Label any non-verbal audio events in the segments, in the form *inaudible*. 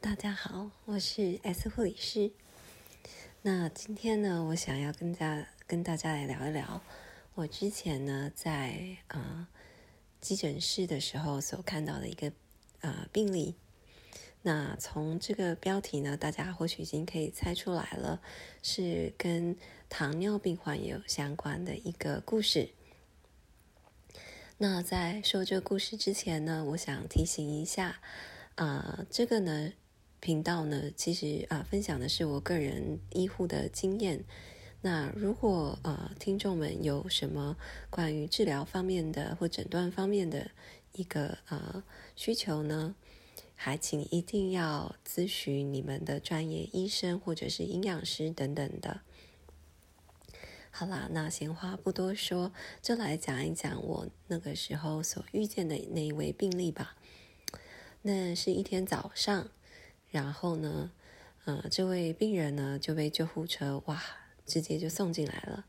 大家好，我是 S 护理师。那今天呢，我想要跟大跟大家来聊一聊我之前呢在啊急诊室的时候所看到的一个啊病例。那从这个标题呢，大家或许已经可以猜出来了，是跟糖尿病患有相关的一个故事。那在说这个故事之前呢，我想提醒一下，啊，这个呢频道呢，其实啊分享的是我个人医护的经验。那如果呃听众们有什么关于治疗方面的或诊断方面的一个呃需求呢，还请一定要咨询你们的专业医生或者是营养师等等的。好啦，那闲话不多说，就来讲一讲我那个时候所遇见的那一位病例吧。那是一天早上，然后呢，呃，这位病人呢就被救护车哇，直接就送进来了。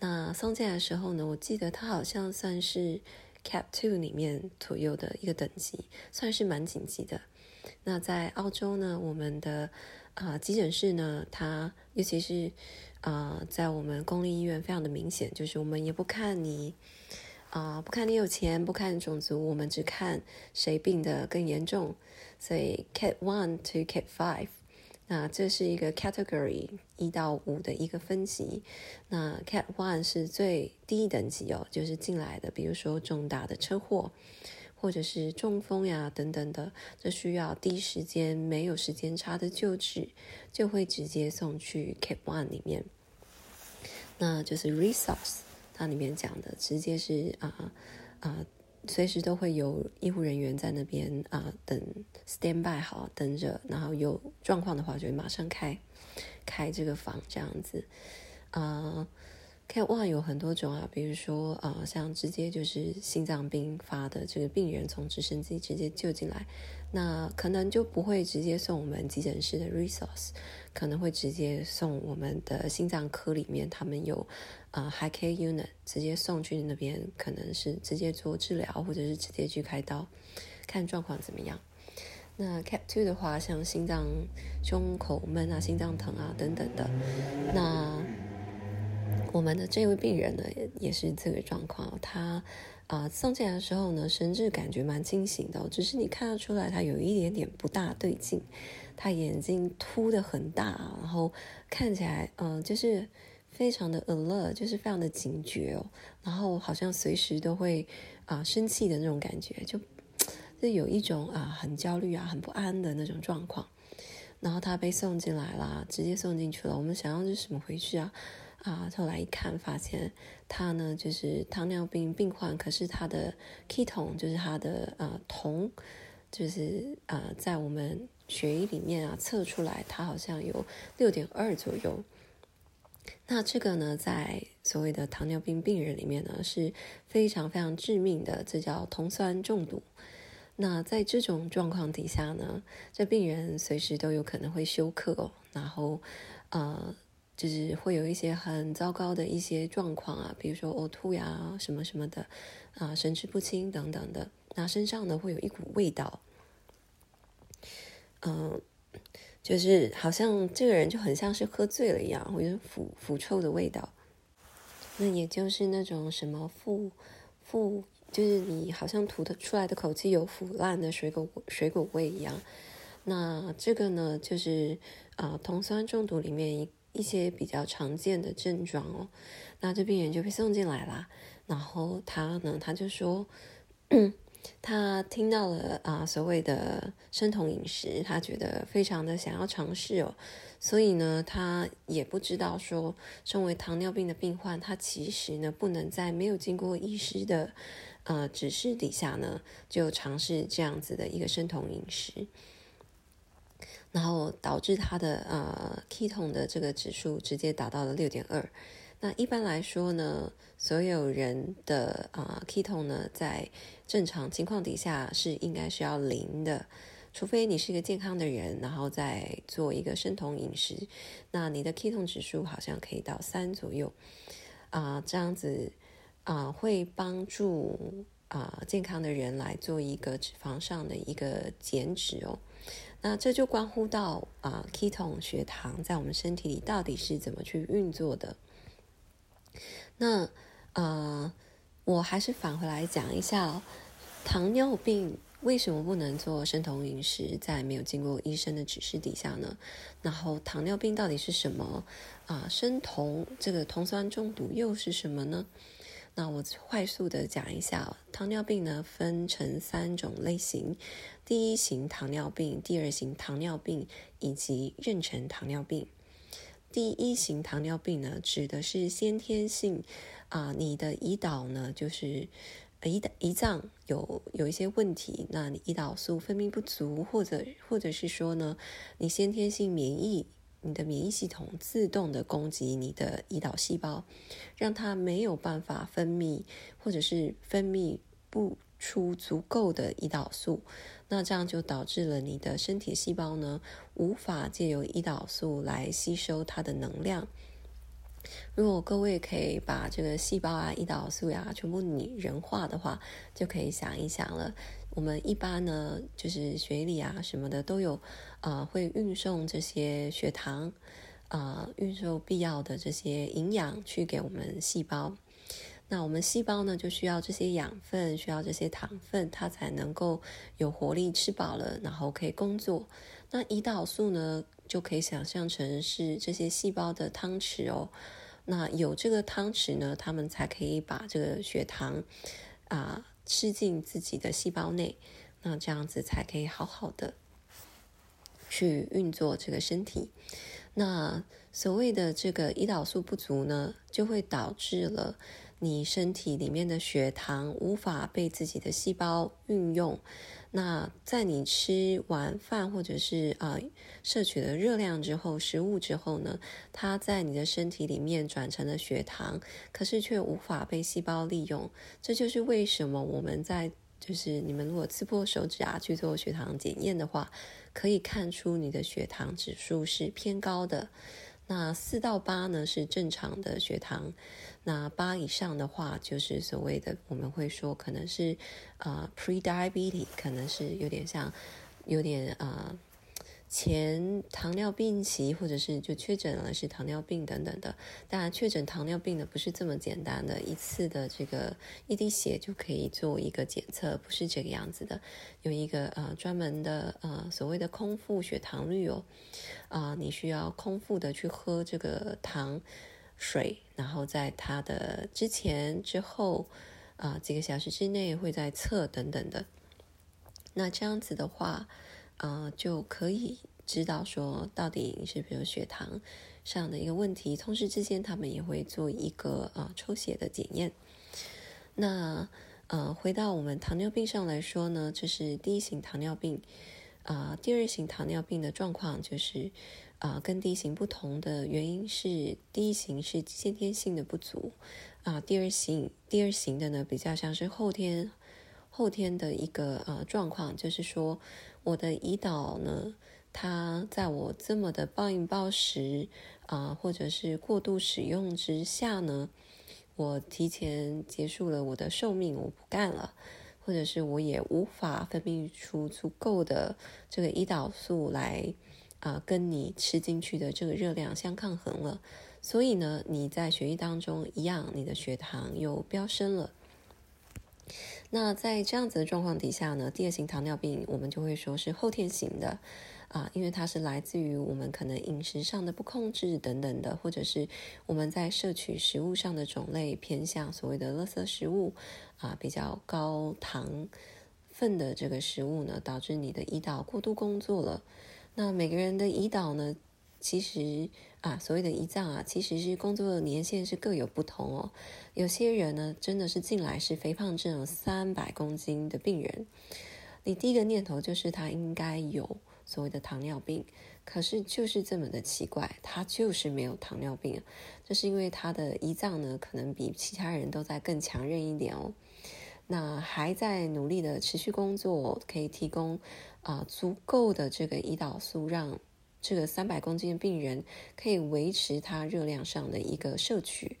那送进来的时候呢，我记得他好像算是 Cap Two 里面左右的一个等级，算是蛮紧急的。那在澳洲呢，我们的啊急诊室呢，它尤其是。啊，在我们公立医院非常的明显，就是我们也不看你啊，不看你有钱，不看种族，我们只看谁病得更严重。所以 Cat One to Cat Five，那这是一个 category 一到五的一个分级。那 Cat One 是最低等级哦，就是进来的，比如说重大的车祸，或者是中风呀等等的，这需要第一时间没有时间差的救治，就会直接送去 Cat One 里面。那就是 resource，那里面讲的直接是啊啊，随时都会有医护人员在那边啊等 stand by 好等着，然后有状况的话就会马上开开这个房这样子啊。看哇，有很多种啊，比如说啊，像直接就是心脏病发的这个病人从直升机直接救进来，那可能就不会直接送我们急诊室的 resource，可能会直接送我们的心脏科里面，他们有啊 high care unit，直接送去那边，可能是直接做治疗，或者是直接去开刀，看状况怎么样。那 cap two 的话，像心脏胸口闷啊、心脏疼啊等等的，那。我们的这位病人呢，也是这个状况。他啊送进来的时候呢，神志感觉蛮清醒的，只是你看得出来他有一点点不大对劲。他眼睛凸的很大，然后看起来嗯，就是非常的 alert，就是非常的警觉哦。然后好像随时都会啊生气的那种感觉，就就有一种啊很焦虑啊、很不安的那种状况。然后他被送进来了，直接送进去了。我们想要是什么回事啊？啊，后来一看，发现他呢就是糖尿病病患，可是他的 ketone 就是他的呃酮，就是呃在我们血液里面啊测出来，他好像有六点二左右。那这个呢，在所谓的糖尿病病人里面呢是非常非常致命的，这叫酮酸中毒。那在这种状况底下呢，这病人随时都有可能会休克哦，然后呃。就是会有一些很糟糕的一些状况啊，比如说呕吐呀，什么什么的，啊，神志不清等等的。那身上呢会有一股味道，嗯，就是好像这个人就很像是喝醉了一样，或者腐腐臭的味道。那也就是那种什么腐腐，就是你好像吐的出来的口气有腐烂的水果水果味一样。那这个呢，就是啊，酮酸中毒里面一。一些比较常见的症状哦，那这病人就被送进来啦。然后他呢，他就说，他听到了啊所谓的生酮饮食，他觉得非常的想要尝试哦。所以呢，他也不知道说，身为糖尿病的病患，他其实呢不能在没有经过医师的呃指示底下呢，就尝试这样子的一个生酮饮食。然后导致他的呃 ketone 的这个指数直接达到了六点二。那一般来说呢，所有人的啊 ketone 呢，在正常情况底下是应该是要零的，除非你是一个健康的人，然后再做一个生酮饮食，那你的 ketone 指数好像可以到三左右啊，这样子啊会帮助啊健康的人来做一个脂肪上的一个减脂哦。那这就关乎到啊，ketone 血糖在我们身体里到底是怎么去运作的。那呃，我还是返回来讲一下糖尿病。为什么不能做生酮饮食？在没有经过医生的指示底下呢？然后糖尿病到底是什么？啊，生酮这个酮酸中毒又是什么呢？那我快速的讲一下，糖尿病呢分成三种类型：第一型糖尿病、第二型糖尿病以及妊娠糖尿病。第一型糖尿病呢，指的是先天性啊，你的胰岛呢就是。胰胰胰脏有有一些问题，那你胰岛素分泌不足，或者或者是说呢，你先天性免疫，你的免疫系统自动的攻击你的胰岛细胞，让它没有办法分泌，或者是分泌不出足够的胰岛素，那这样就导致了你的身体细胞呢，无法借由胰岛素来吸收它的能量。如果各位可以把这个细胞啊、胰岛素呀全部拟人化的话，就可以想一想了。我们一般呢，就是血里啊什么的都有，呃，会运送这些血糖，啊，运送必要的这些营养去给我们细胞。那我们细胞呢，就需要这些养分，需要这些糖分，它才能够有活力，吃饱了，然后可以工作。那胰岛素呢？就可以想象成是这些细胞的汤匙哦。那有这个汤匙呢，他们才可以把这个血糖啊吃进自己的细胞内。那这样子才可以好好的去运作这个身体。那所谓的这个胰岛素不足呢，就会导致了你身体里面的血糖无法被自己的细胞运用。那在你吃完饭或者是啊摄取了热量之后，食物之后呢，它在你的身体里面转成了血糖，可是却无法被细胞利用。这就是为什么我们在就是你们如果刺破手指啊去做血糖检验的话，可以看出你的血糖指数是偏高的。那四到八呢是正常的血糖。那八以上的话，就是所谓的我们会说可能是呃 pre-diabetes，可能是有点像有点呃前糖尿病期，或者是就确诊了是糖尿病等等的。当然，确诊糖尿病的不是这么简单的一次的这个一滴血就可以做一个检测，不是这个样子的。有一个呃专门的呃所谓的空腹血糖率哦，啊，你需要空腹的去喝这个糖。水，然后在它的之前、之后，啊，几个小时之内会在测等等的。那这样子的话，啊，就可以知道说到底是比如血糖上的一个问题。同时之间，他们也会做一个啊抽血的检验。那呃，回到我们糖尿病上来说呢，这是第一型糖尿病。啊，第二型糖尿病的状况就是。啊，跟第一型不同的原因是，第一型是先天性的不足，啊，第二型第二型的呢比较像是后天后天的一个呃状况，就是说我的胰岛呢，它在我这么的暴饮暴食啊，或者是过度使用之下呢，我提前结束了我的寿命，我不干了，或者是我也无法分泌出足够的这个胰岛素来。啊，跟你吃进去的这个热量相抗衡了，所以呢，你在血液当中一样，你的血糖又飙升了。那在这样子的状况底下呢，第二型糖尿病我们就会说是后天型的啊，因为它是来自于我们可能饮食上的不控制等等的，或者是我们在摄取食物上的种类偏向所谓的垃圾食物啊，比较高糖分的这个食物呢，导致你的胰岛过度工作了。那每个人的胰岛呢，其实啊，所谓的胰脏啊，其实是工作的年限是各有不同哦。有些人呢，真的是进来是肥胖症三百公斤的病人，你第一个念头就是他应该有所谓的糖尿病，可是就是这么的奇怪，他就是没有糖尿病，这是因为他的胰脏呢，可能比其他人都在更强韧一点哦。那还在努力的持续工作，可以提供。啊，足够的这个胰岛素，让这个三百公斤的病人可以维持他热量上的一个摄取。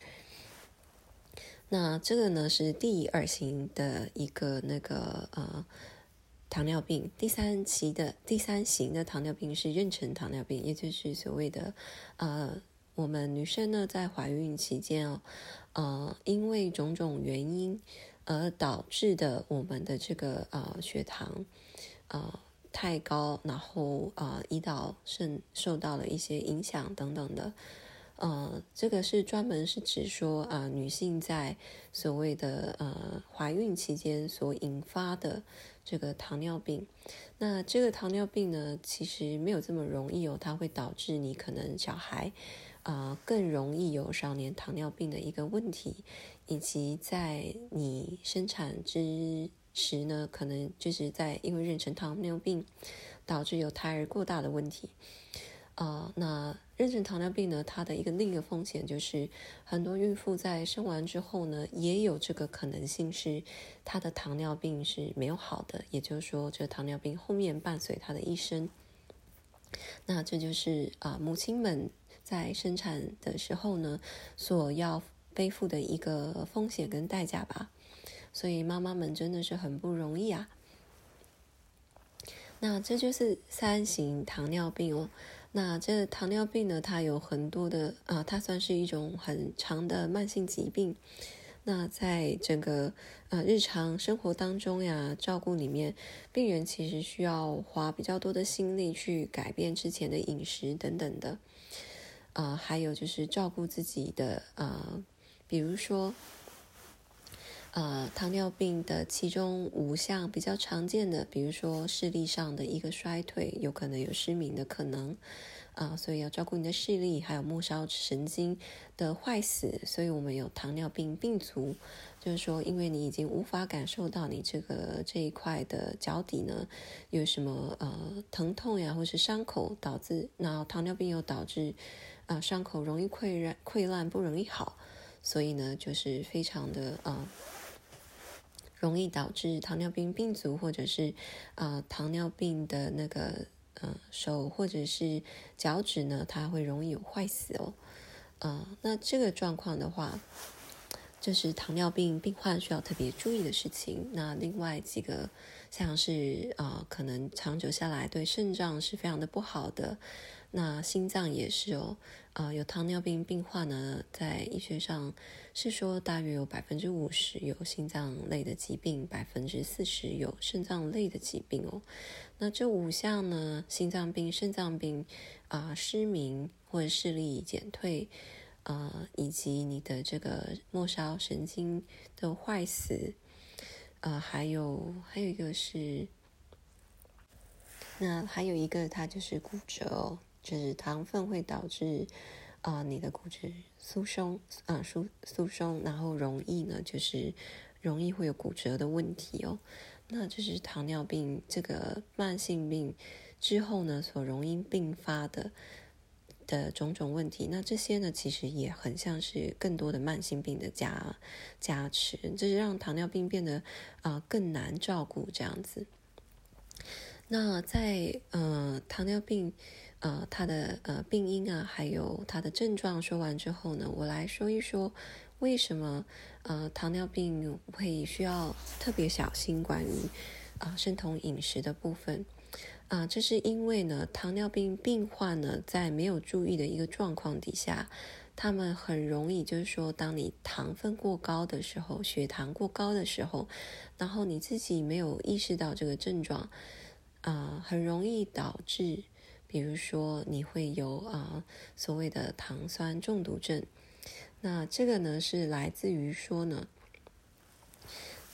那这个呢是第二型的一个那个呃糖尿病。第三期的第三型的糖尿病是妊娠糖尿病，也就是所谓的呃，我们女生呢在怀孕期间哦，呃，因为种种原因而导致的我们的这个呃血糖呃太高，然后呃胰岛肾受到了一些影响等等的。呃，这个是专门是指说啊，女性在所谓的呃怀孕期间所引发的这个糖尿病。那这个糖尿病呢，其实没有这么容易哦，它会导致你可能小孩啊更容易有少年糖尿病的一个问题，以及在你生产之时呢，可能就是在因为妊娠糖尿病导致有胎儿过大的问题。啊，那妊娠糖尿病呢？它的一个另一个风险就是，很多孕妇在生完之后呢，也有这个可能性是，她的糖尿病是没有好的，也就是说，这糖尿病后面伴随她的一生。那这就是啊，母亲们在生产的时候呢，所要背负的一个风险跟代价吧。所以妈妈们真的是很不容易啊。那这就是三型糖尿病哦。那这糖尿病呢，它有很多的啊，它算是一种很长的慢性疾病。那在整个呃日常生活当中呀，照顾里面，病人其实需要花比较多的心力去改变之前的饮食等等的。啊，还有就是照顾自己的啊，比如说。呃，糖尿病的其中五项比较常见的，比如说视力上的一个衰退，有可能有失明的可能，啊，所以要照顾你的视力，还有末梢神经的坏死，所以我们有糖尿病病足，就是说，因为你已经无法感受到你这个这一块的脚底呢有什么呃疼痛呀，或是伤口导致，那糖尿病又导致啊伤口容易溃烂，溃烂不容易好，所以呢就是非常的啊。容易导致糖尿病病足，或者是啊糖尿病的那个呃手或者是脚趾呢，它会容易有坏死哦。呃，那这个状况的话，就是糖尿病病患需要特别注意的事情。那另外几个像是啊，可能长久下来对肾脏是非常的不好的。那心脏也是哦，啊，有糖尿病病患呢，在医学上是说大约有百分之五十有心脏类的疾病，百分之四十有肾脏类的疾病哦。那这五项呢，心脏病、肾脏病啊，失明或者视力减退啊，以及你的这个末梢神经的坏死啊，还有还有一个是，那还有一个它就是骨折哦。就是糖分会导致啊，你的骨质疏松啊，疏疏松，然后容易呢，就是容易会有骨折的问题哦。那就是糖尿病这个慢性病之后呢，所容易并发的的种种问题。那这些呢，其实也很像是更多的慢性病的加加持，就是让糖尿病变得啊更难照顾这样子。那在呃糖尿病。呃，它的呃病因啊，还有它的症状说完之后呢，我来说一说为什么呃糖尿病会需要特别小心关于啊生酮饮食的部分啊，这是因为呢糖尿病病患呢在没有注意的一个状况底下，他们很容易就是说，当你糖分过高的时候，血糖过高的时候，然后你自己没有意识到这个症状啊，很容易导致。比如说，你会有啊所谓的糖酸中毒症，那这个呢是来自于说呢，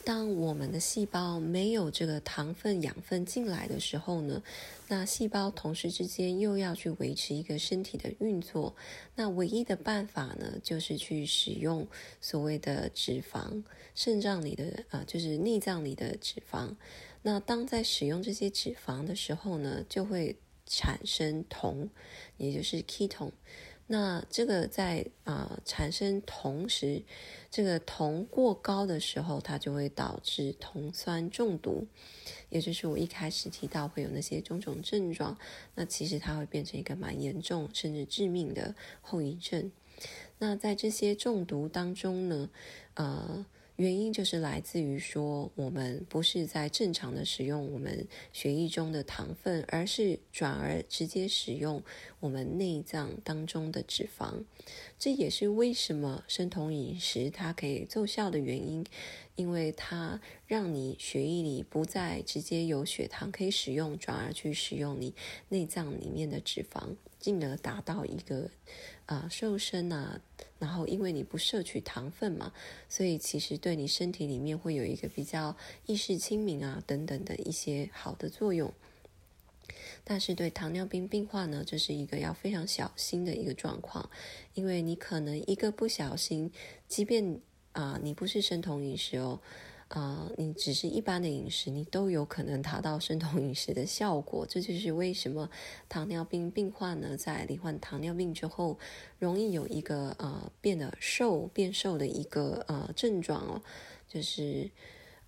当我们的细胞没有这个糖分、养分进来的时候呢，那细胞同时之间又要去维持一个身体的运作，那唯一的办法呢，就是去使用所谓的脂肪，肾脏里的啊，就是内脏里的脂肪。那当在使用这些脂肪的时候呢，就会产生酮，也就是 k 酮。那这个在啊产生铜时，这个酮过高的时候，它就会导致酮酸中毒，也就是我一开始提到会有那些种种症状。那其实它会变成一个蛮严重甚至致命的后遗症。那在这些中毒当中呢，呃，原因就是来自于说，我们不是在正常的使用我们血液中的糖分，而是转而直接使用我们内脏当中的脂肪。这也是为什么生酮饮食它可以奏效的原因，因为它让你血液里不再直接有血糖可以使用，转而去使用你内脏里面的脂肪，进而达到一个啊瘦身啊。然后，因为你不摄取糖分嘛，所以其实对你身体里面会有一个比较意识清明啊等等的一些好的作用。但是对糖尿病病患呢，这是一个要非常小心的一个状况，因为你可能一个不小心，即便啊你不是生酮饮食哦。啊，你只是一般的饮食，你都有可能达到生酮饮食的效果。这就是为什么糖尿病病患呢，在罹患糖尿病之后，容易有一个呃变得瘦、变瘦的一个呃症状哦，就是。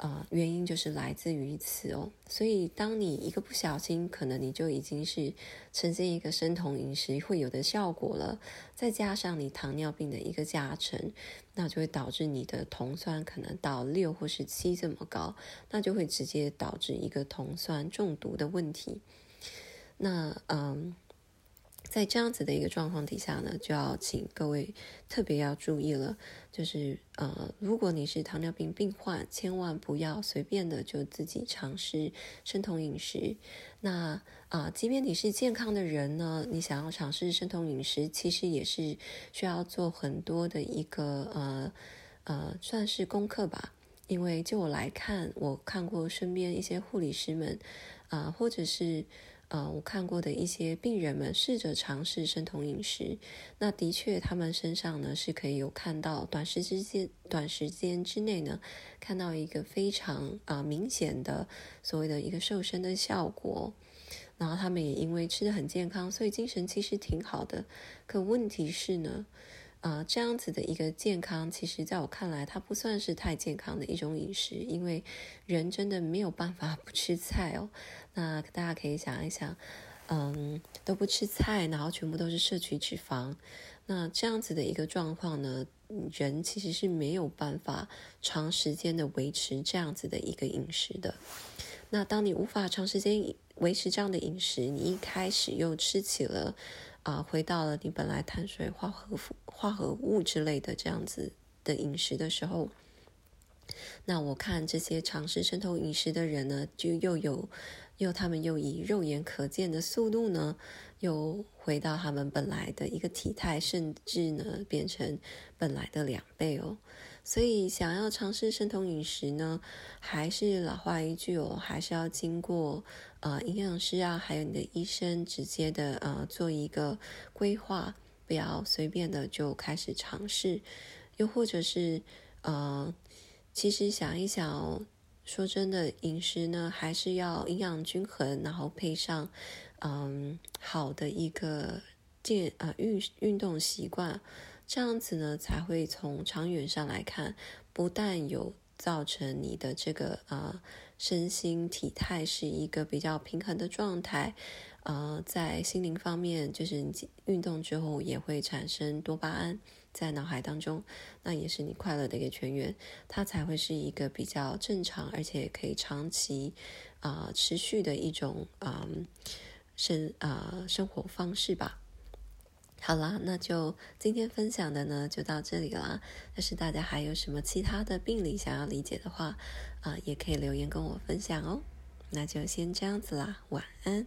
呃，原因就是来自于此哦，所以当你一个不小心，可能你就已经是呈现一个生酮饮食会有的效果了，再加上你糖尿病的一个加成，那就会导致你的酮酸可能到六或是七这么高，那就会直接导致一个酮酸中毒的问题。那嗯。在这样子的一个状况底下呢，就要请各位特别要注意了，就是呃，如果你是糖尿病病患，千万不要随便的就自己尝试生酮饮食。那啊，即便你是健康的人呢，你想要尝试生酮饮食，其实也是需要做很多的一个呃呃，算是功课吧。因为就我来看，我看过身边一些护理师们啊，或者是。呃，我看过的一些病人们试着尝试生酮饮食，那的确他们身上呢是可以有看到短时之间、短时间之内呢看到一个非常啊明显的所谓的一个瘦身的效果，然后他们也因为吃的很健康，所以精神其实挺好的。可问题是呢？啊，这样子的一个健康，其实在我看来，它不算是太健康的一种饮食，因为人真的没有办法 *laughs* 不吃菜哦。那大家可以想一想，嗯，都不吃菜，然后全部都是摄取脂肪，那这样子的一个状况呢，人其实是没有办法长时间的维持这样子的一个饮食的。那当你无法长时间维持这样的饮食，你一开始又吃起了。啊，回到了你本来碳水化合物、化合物之类的这样子的饮食的时候，那我看这些尝试生酮饮食的人呢，就又有又他们又以肉眼可见的速度呢，又回到他们本来的一个体态，甚至呢变成本来的两倍哦。所以，想要尝试生酮饮食呢，还是老话一句哦，还是要经过呃营养师啊，还有你的医生直接的呃做一个规划，不要随便的就开始尝试。又或者是呃，其实想一想哦，说真的，饮食呢还是要营养均衡，然后配上嗯好的一个健啊运运动习惯。这样子呢，才会从长远上来看，不但有造成你的这个呃身心体态是一个比较平衡的状态，呃，在心灵方面，就是你运动之后也会产生多巴胺在脑海当中，那也是你快乐的一个泉源，它才会是一个比较正常而且可以长期啊持续的一种啊生啊生活方式吧。好啦，那就今天分享的呢，就到这里啦。要是大家还有什么其他的病理想要理解的话，啊，也可以留言跟我分享哦。那就先这样子啦，晚安。